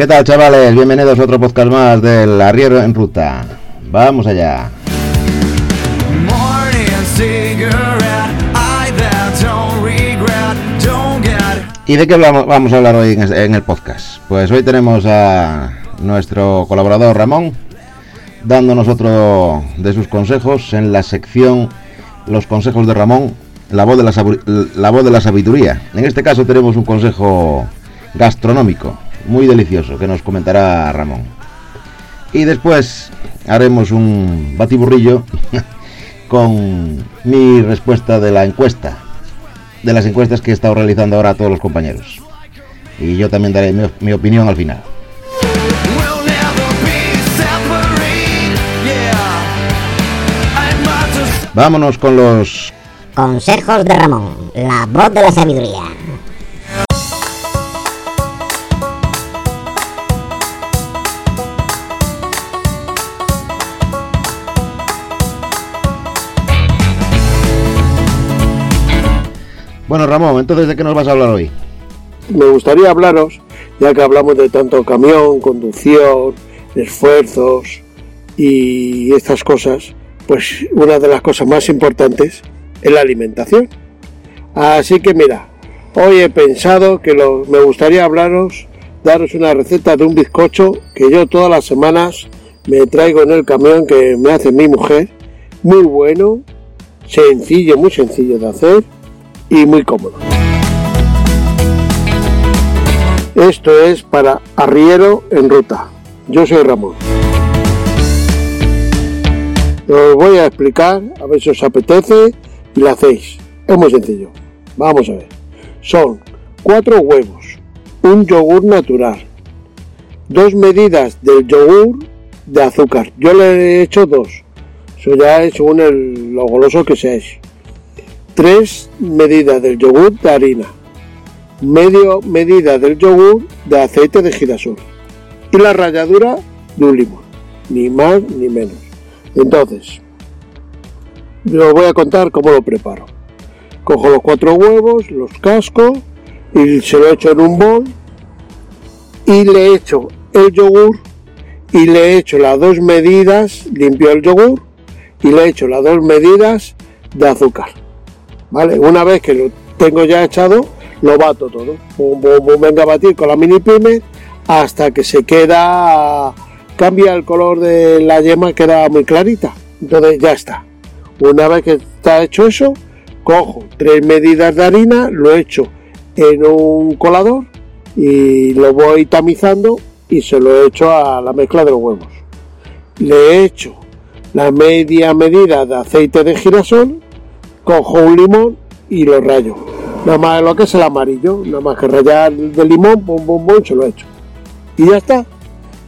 ¿Qué tal chavales? Bienvenidos a otro podcast más del Arriero en Ruta. Vamos allá. ¿Y de qué vamos a hablar hoy en el podcast? Pues hoy tenemos a nuestro colaborador Ramón dándonos otro de sus consejos en la sección Los consejos de Ramón, la voz de la, la voz de la sabiduría. En este caso tenemos un consejo gastronómico muy delicioso que nos comentará Ramón. Y después haremos un batiburrillo con mi respuesta de la encuesta, de las encuestas que he estado realizando ahora a todos los compañeros. Y yo también daré mi, opinión al final. Vámonos con los consejos de Ramón, la voz de la sabiduría. Bueno, Ramón, entonces, ¿de qué nos vas a hablar hoy? Me gustaría hablaros, ya que hablamos de tanto camión, conducción, esfuerzos y estas cosas, pues una de las cosas más importantes es la alimentación. Así que mira, hoy he pensado que me gustaría hablaros, daros una receta de un bizcocho que yo todas las semanas me traigo en el camión que me hace mi mujer. Muy bueno, sencillo, muy sencillo de hacer y muy cómodo. Esto es para arriero en ruta. Yo soy Ramón. Os voy a explicar, a ver si os apetece y lo hacéis. Es muy sencillo. Vamos a ver. Son cuatro huevos, un yogur natural, dos medidas del yogur de azúcar. Yo le he hecho dos. Eso ya es según lo goloso que seáis. 3 medidas del yogur de harina, medio medida del yogur de aceite de girasol y la ralladura de un limón, ni más ni menos. Entonces, os voy a contar cómo lo preparo. Cojo los cuatro huevos, los casco y se lo echo en un bol y le echo el yogur y le echo las dos medidas, limpio el yogur y le echo las dos medidas de azúcar. ¿Vale? Una vez que lo tengo ya echado, lo bato todo. venga a batir con la mini pyme hasta que se queda, cambia el color de la yema, queda muy clarita. Entonces ya está. Una vez que está hecho eso, cojo tres medidas de harina, lo echo en un colador y lo voy tamizando y se lo echo a la mezcla de los huevos. Le echo la media medida de aceite de girasol cojo un limón y lo rayo. Nada más lo que es el amarillo, nada más que rayar de limón, se lo echo. Y ya está.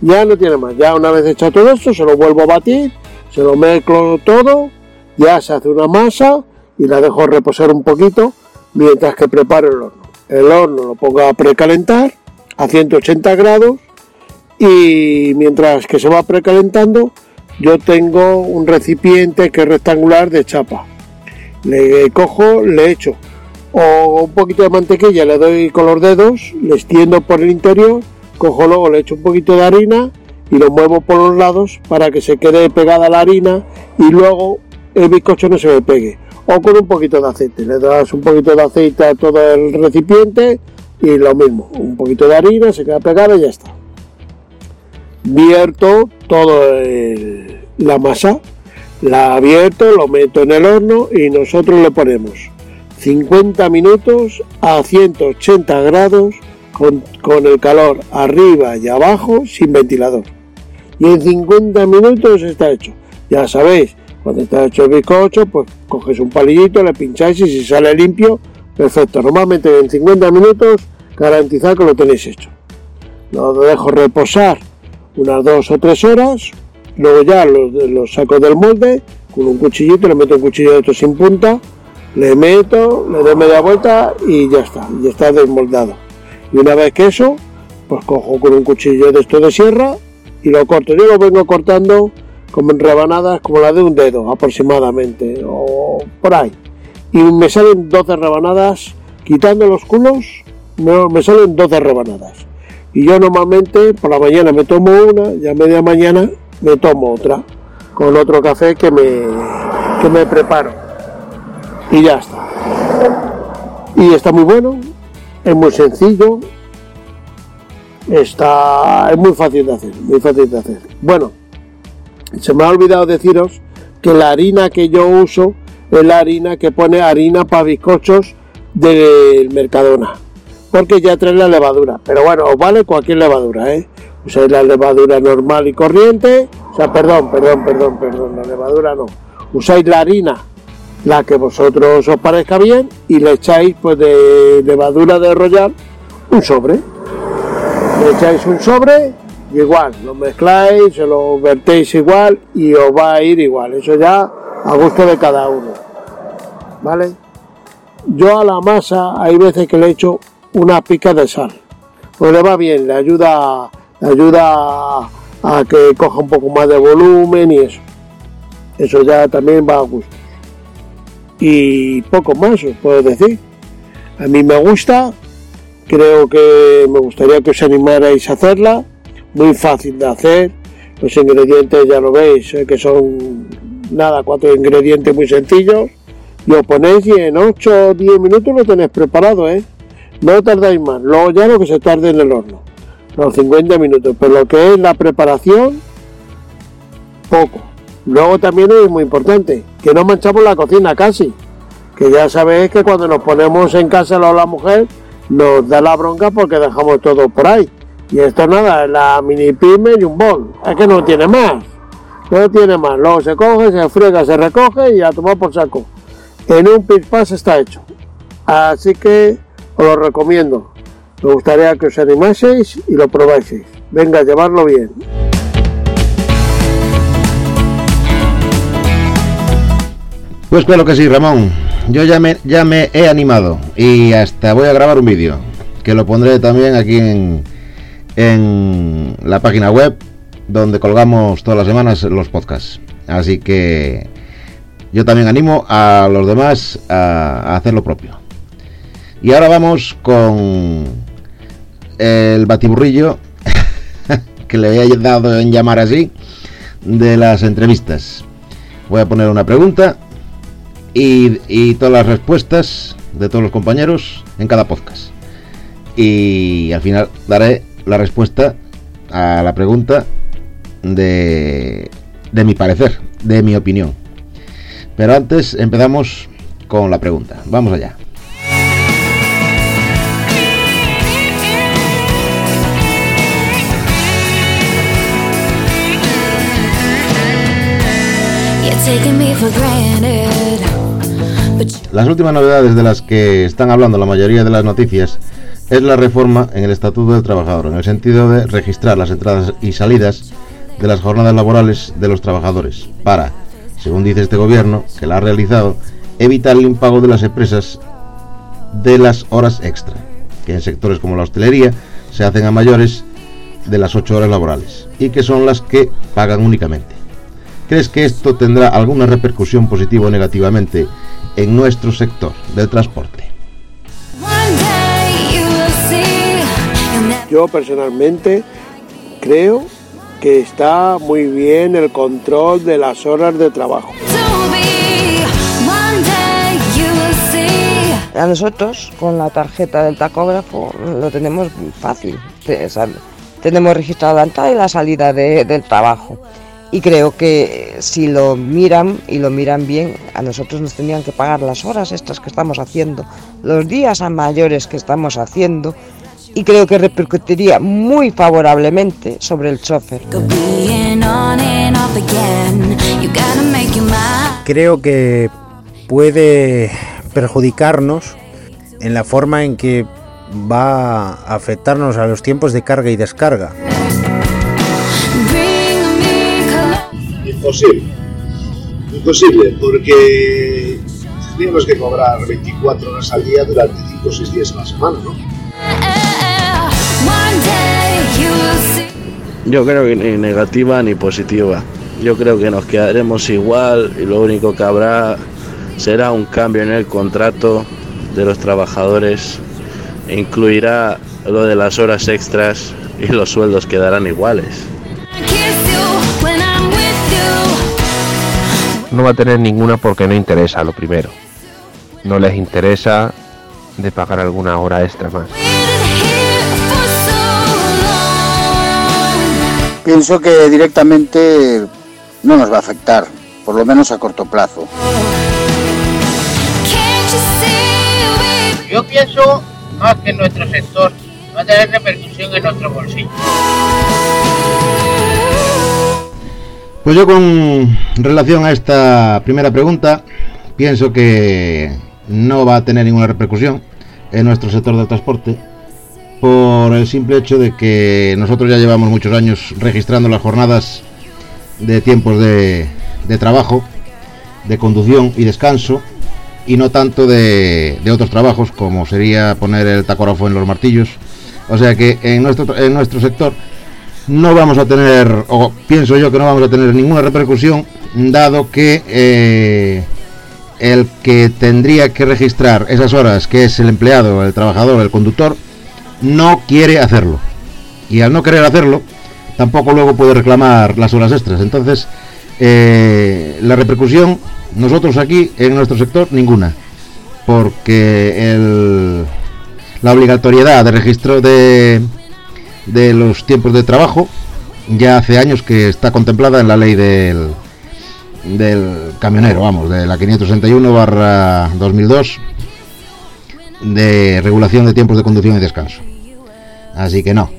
Ya no tiene más. Ya una vez hecho todo esto, se lo vuelvo a batir, se lo mezclo todo, ya se hace una masa y la dejo reposar un poquito mientras que preparo el horno. El horno lo pongo a precalentar a 180 grados y mientras que se va precalentando yo tengo un recipiente que es rectangular de chapa le cojo, le echo o un poquito de mantequilla, le doy con los dedos, le extiendo por el interior, cojo luego, le echo un poquito de harina y lo muevo por los lados para que se quede pegada la harina y luego el bizcocho no se me pegue. O con un poquito de aceite, le das un poquito de aceite a todo el recipiente y lo mismo, un poquito de harina, se queda pegada y ya está. Vierto todo la masa la abierto, lo meto en el horno y nosotros le ponemos 50 minutos a 180 grados con, el calor arriba y abajo sin ventilador. Y en 50 minutos está hecho. Ya sabéis, cuando está hecho el bizcocho, pues coges un palillito, le pincháis y si sale limpio, perfecto. Normalmente en 50 minutos garantizad que lo tenéis hecho. Lo dejo reposar unas 2 o 3 horas Luego ya los, saco del molde con un cuchillito, le meto un cuchillo de esto sin punta, le meto, le doy media vuelta y ya está, ya está desmoldado. Y una vez que eso, pues cojo con un cuchillo de esto de sierra y lo corto. Yo lo vengo cortando como en rebanadas como la de un dedo aproximadamente, o por ahí. Y me salen 12 rebanadas, quitando los culos, me, salen 12 rebanadas. Y yo normalmente por la mañana me tomo una y a media mañana me tomo otra con otro café que me, que me preparo. Y ya está. Y está muy bueno, es muy sencillo, está, es muy fácil de hacer, muy fácil de hacer. Bueno, se me ha olvidado deciros que la harina que yo uso es la harina que pone harina para bizcochos del Mercadona, porque ya trae la levadura. Pero bueno, os vale cualquier levadura, ¿eh? Usáis la levadura normal y corriente, o sea, perdón, perdón, perdón, perdón, la levadura no. Usáis la harina, la que vosotros os parezca bien, y le echáis pues de levadura de royal un sobre. Le echáis un sobre igual, lo mezcláis, se lo vertéis igual y os va a ir igual. Eso ya a gusto de cada uno. ¿Vale? Yo a la masa hay veces que le echo una pica de sal. Pues le va bien, le ayuda, ayuda a que coja un poco más de volumen y eso. Eso ya también va a gusto. Y poco más os puedo decir. A mí me gusta, creo que me gustaría que os animarais a hacerla muy fácil de hacer. Los ingredientes ya lo veis, eh, que son nada, cuatro ingredientes muy sencillos. Lo ponéis y en 8 o 10 minutos lo tenéis preparado, ¿eh? No tardáis más. Luego ya lo que se tarde en el horno. Los 50 minutos. Pero lo que es la preparación, poco. Luego también es muy importante, que no manchamos la cocina casi. Que ya sabéis que cuando nos ponemos en casa la mujer, nos da la bronca porque dejamos todo por ahí. Y esto nada, la mini pyme y un bol. Es que no tiene más. No tiene más. Luego se coge, se friega, se recoge y a tomar por saco. En un pas está hecho. Así que os lo recomiendo. Me gustaría que os animaseis y lo probáis. Venga, llevarlo bien. Pues claro que sí, Ramón. Yo ya me, ya me he animado y hasta voy a grabar un vídeo que lo pondré también aquí en, en la página web donde colgamos todas las semanas los podcasts. Así que yo también animo a los demás a, hacer lo propio. Y ahora vamos con el batiburrillo que le había dado en llamar así de las entrevistas. Voy a poner una pregunta y, y todas las respuestas de todos los compañeros en cada podcast. Y al final daré la respuesta a la pregunta de, de mi parecer, de mi opinión. Pero antes empezamos con la pregunta. Vamos allá. Las últimas novedades de las que están hablando la mayoría de las noticias es la reforma en el Estatuto del Trabajador, en el sentido de registrar las entradas y salidas de las jornadas laborales de los trabajadores, para, según dice este gobierno, que la ha realizado, evitar el impago de las empresas de las horas extra, que en sectores como la hostelería se hacen a mayores de las 8 horas laborales, y que son las que pagan únicamente. ¿Crees que esto tendrá alguna repercusión positiva o negativamente en nuestro sector del transporte? Yo personalmente creo que está muy bien el control de las horas de trabajo. A nosotros, con la tarjeta del tacógrafo, lo tenemos fácil. Tenemos registrado la entrada y la salida del trabajo. Y creo que si lo miran y lo miran bien, a nosotros nos tendrían que pagar las horas estas que estamos haciendo, los días a mayores que estamos haciendo y creo que repercutiría muy favorablemente sobre el chofer. Creo que puede perjudicarnos en la forma en que va a afectarnos a los tiempos de carga y descarga. Imposible. Imposible, porque tendríamos que cobrar 24 horas al día durante 5 o 6 días a la semana, ¿no? Yo creo que ni negativa ni positiva. Yo creo que nos quedaremos igual y lo único que habrá será un cambio en el contrato de los trabajadores. Incluirá lo de las horas extras y los sueldos quedarán iguales. No va a tener ninguna porque no interesa lo primero. No les interesa de pagar alguna hora extra más. Pienso que directamente no nos va a afectar, por lo menos a corto plazo. Yo pienso más que en nuestro sector va a tener repercusión en nuestro bolsillo. Pues yo con relación a esta primera pregunta, pienso que no va a tener ninguna repercusión en nuestro sector del transporte por el simple hecho de que nosotros ya llevamos muchos años registrando las jornadas de tiempos de, de trabajo, de conducción y descanso, y no tanto de, de, otros trabajos como sería poner el tacógrafo en los martillos. O sea que en nuestro, en nuestro sector no vamos a tener, o pienso yo que no vamos a tener ninguna repercusión, dado que eh, el que tendría que registrar esas horas, que es el empleado, el trabajador, el conductor, no quiere hacerlo. Y al no querer hacerlo, tampoco luego puede reclamar las horas extras. Entonces, eh, la repercusión, nosotros aquí, en nuestro sector, ninguna. Porque el, la obligatoriedad de registro de de los tiempos de trabajo ya hace años que está contemplada en la ley del, del camionero, vamos, de la 561 barra 2002 de regulación de tiempos de conducción y descanso. Así que no.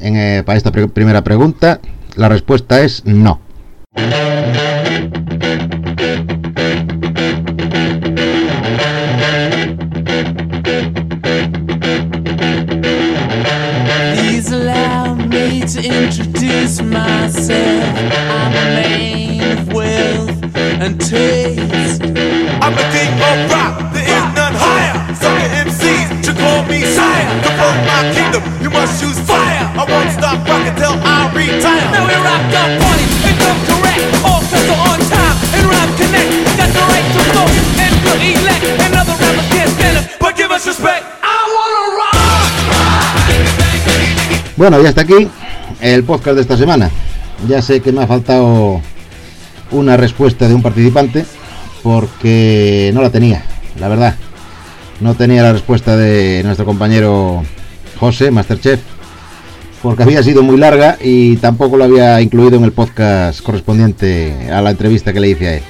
En, eh, para esta primera pregunta, la respuesta es no. To introduce myself. I'm a man of wealth and taste. I'm the king of rock, there is none higher. Sucker MCs should call me sire. To fuck my kingdom, you must choose fire. I won't stop rocking till I retire. Now we rock the party, and come correct. All sets are on time, and rhyme connect. Got the right to flow, and we'll elect. And other rappers can't stand us, but give us respect. I wanna rock. Bueno, y hasta aquí el podcast de esta semana. Ya sé que me ha faltado una respuesta de un participante porque no la tenía, la verdad. No tenía la respuesta de nuestro compañero José, Masterchef, porque había sido muy larga y tampoco lo había incluido en el podcast correspondiente a la entrevista que le hice a él.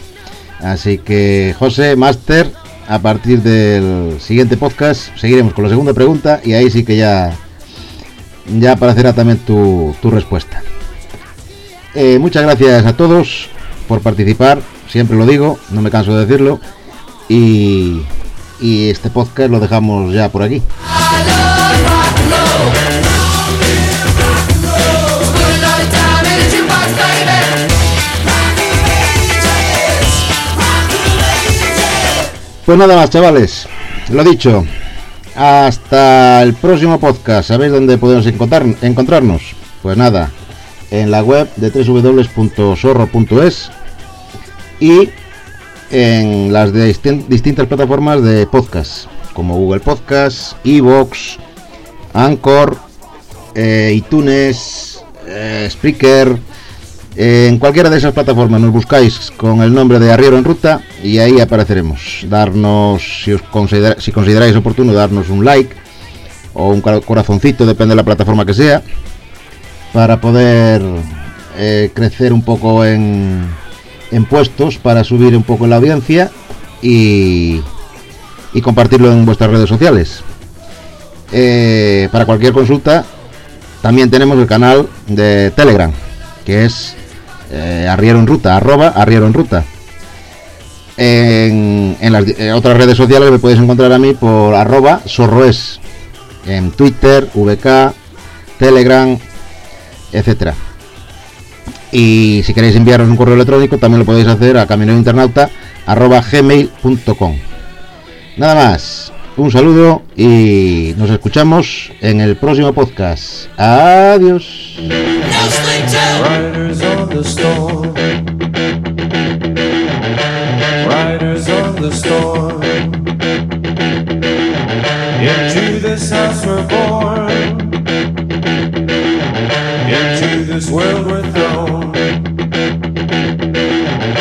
Así que José, Master, a partir del siguiente podcast seguiremos con la segunda pregunta y ahí sí que ya ya aparecerá también tu, tu respuesta. Eh, muchas gracias a todos por participar, siempre lo digo, no me canso de decirlo, y, y este podcast lo dejamos ya por aquí. Pues nada más, chavales. Lo dicho, hasta el próximo podcast. ¿Sabéis dónde podemos encontrar, encontrarnos? Pues nada, en la web de www.zorro.es y en las de distin- distintas plataformas de podcast, como Google Podcast, Evox, Anchor, eh, iTunes, eh, Spreaker. Eh, en cualquiera de esas plataformas nos buscáis con el nombre de Arriero en Ruta y ahí apareceremos. Darnos, si, os considera- si consideráis oportuno, darnos un like o un cora- corazoncito, depende de la plataforma que sea, para poder eh, crecer un poco en, en puestos, para subir un poco en la audiencia y, y compartirlo en vuestras redes sociales. Eh, para cualquier consulta, también tenemos el canal de Telegram, que es eh, Arriero en Ruta, arroba Arriero en Ruta. En, las eh, otras redes sociales me podéis encontrar a mí por arroba Sorroes, en Twitter, VK, Telegram, etcétera. Y si queréis enviaros un correo electrónico, también lo podéis hacer a camionerointernauta arroba gmail.com. Nada más, un saludo y nos escuchamos en el próximo podcast. Adiós. Riders on the storm. Riders on the storm. Into this house we're born. world we're thrown.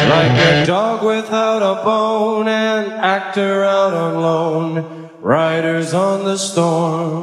Like a dog without a bone, an actor out on loan, riders on the storm.